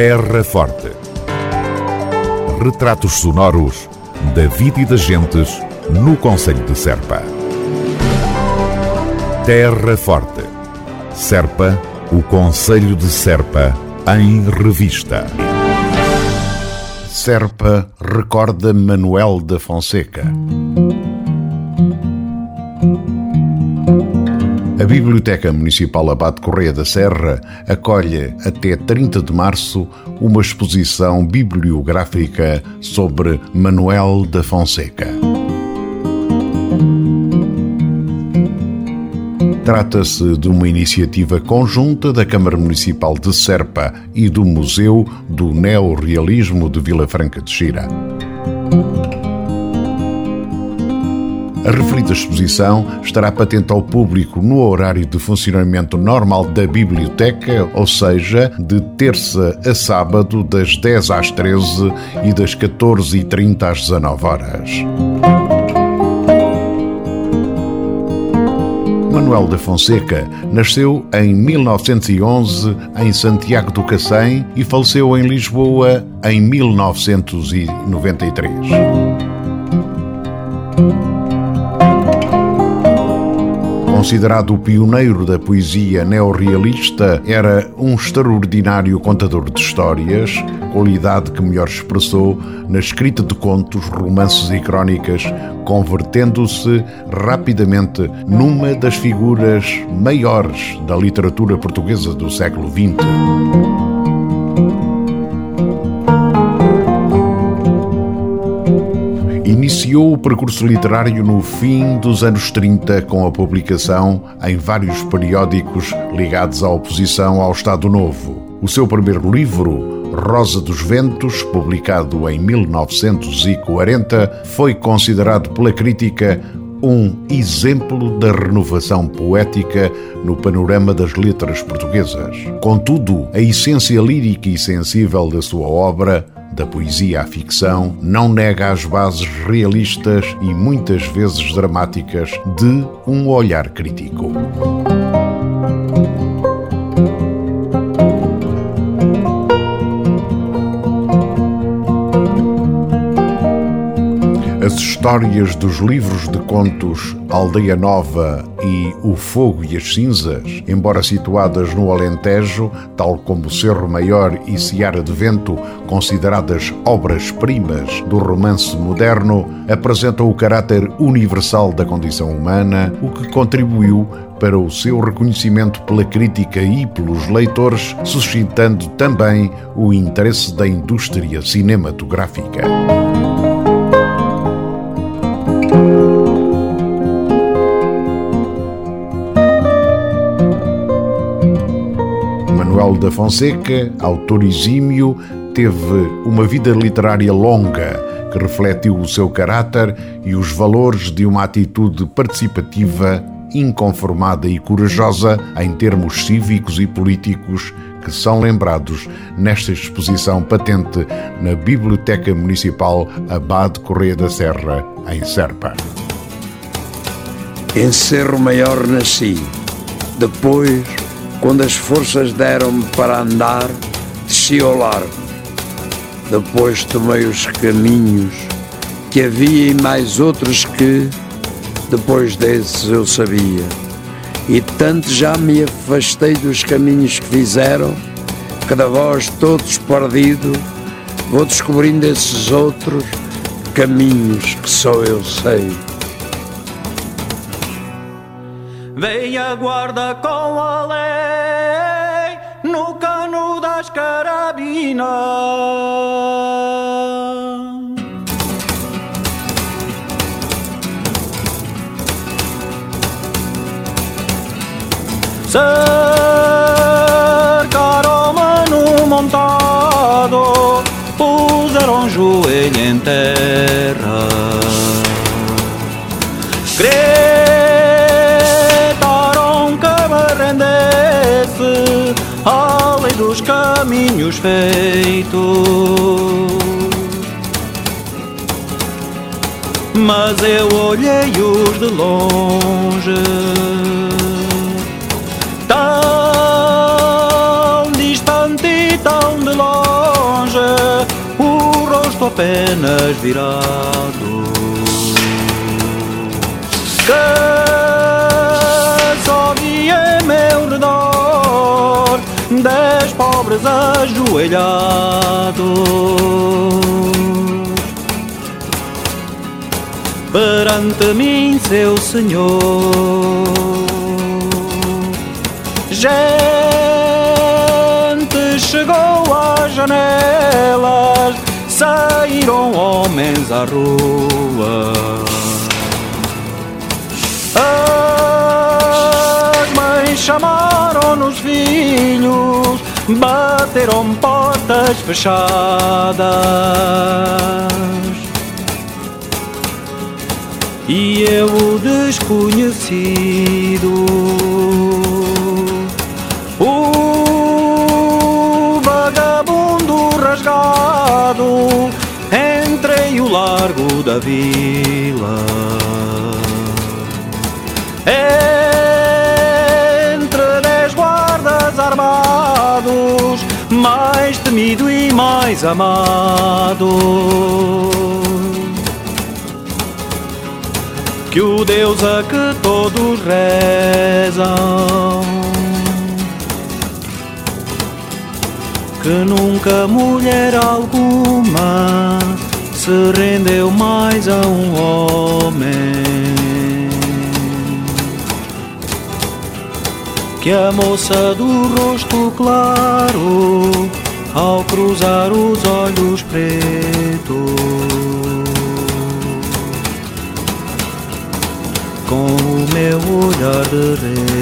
Terra Forte. Retratos sonoros da vida e das gentes no Conselho de Serpa. Terra Forte. Serpa, o Conselho de Serpa, em revista. Serpa recorda Manuel da Fonseca. A Biblioteca Municipal Abade Correia da Serra acolhe até 30 de março uma exposição bibliográfica sobre Manuel da Fonseca. Trata-se de uma iniciativa conjunta da Câmara Municipal de Serpa e do Museu do Neorrealismo de Vila Franca de Xira. A referida exposição estará patente ao público no horário de funcionamento normal da biblioteca, ou seja, de terça a sábado, das 10 às 13 e das 14h30 às 19 horas. Manuel da Fonseca nasceu em 1911 em Santiago do Cacém e faleceu em Lisboa em 1993. Considerado o pioneiro da poesia neorrealista, era um extraordinário contador de histórias, qualidade que melhor expressou na escrita de contos, romances e crónicas, convertendo-se rapidamente numa das figuras maiores da literatura portuguesa do século XX. Iniciou o percurso literário no fim dos anos 30 com a publicação em vários periódicos ligados à oposição ao Estado Novo. O seu primeiro livro, Rosa dos Ventos, publicado em 1940, foi considerado pela crítica um exemplo da renovação poética no panorama das letras portuguesas. Contudo, a essência lírica e sensível da sua obra da poesia à ficção, não nega as bases realistas e muitas vezes dramáticas de um olhar crítico. Histórias dos livros de contos Aldeia Nova e O Fogo e as Cinzas, embora situadas no Alentejo, tal como Cerro Maior e Seara de Vento, consideradas obras-primas do romance moderno, apresentam o caráter universal da condição humana, o que contribuiu para o seu reconhecimento pela crítica e pelos leitores, suscitando também o interesse da indústria cinematográfica. Manuel da Fonseca, autor exímio, teve uma vida literária longa que refletiu o seu caráter e os valores de uma atitude participativa, inconformada e corajosa em termos cívicos e políticos que são lembrados nesta exposição patente na Biblioteca Municipal Abade Correia da Serra, em Serpa. Em Cerro Maior nasci. Depois, quando as forças deram-me para andar, desci ao largo. Depois tomei os caminhos que havia e mais outros que, depois desses, eu sabia. E tanto já me afastei dos caminhos que fizeram, que da voz todos perdido, vou descobrindo esses outros caminhos que só eu sei. Vem a guarda com a carabinas. Cercaram-me no montado, puseram joelho em terra. Gritaram que me rendesse dos caminhos feitos. Mas eu olhei-os de longe Tão distante e tão de longe apenas virado. Que dez pobres ajoelhados perante mim, seu Senhor. Gente chegou às janelas, saíram homens à rua. As mães chamaram nos filhos, bateram portas fechadas e eu o desconhecido. O vagabundo rasgado, entrei o largo da vila. Entre mais temido e mais amado. que o Deus a que todos rezam, que nunca mulher alguma se rendeu mais a um homem. Que a moça do rosto claro, ao cruzar os olhos pretos, com o meu olhar de rei.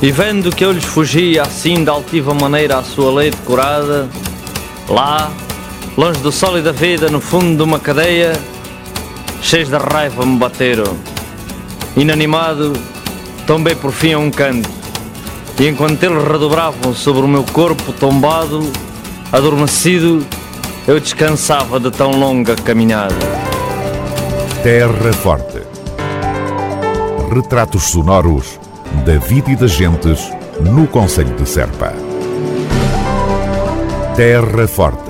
E vendo que eu lhes fugia assim de altiva maneira à sua lei decorada, lá, longe do sol e da vida, no fundo de uma cadeia, cheios de raiva me bateram. Inanimado, tombei por fim a um canto e enquanto eles redobravam sobre o meu corpo tombado, adormecido, eu descansava de tão longa caminhada. Terra Forte. Retratos sonoros da vida e das gentes no Conselho de Serpa. Terra Forte.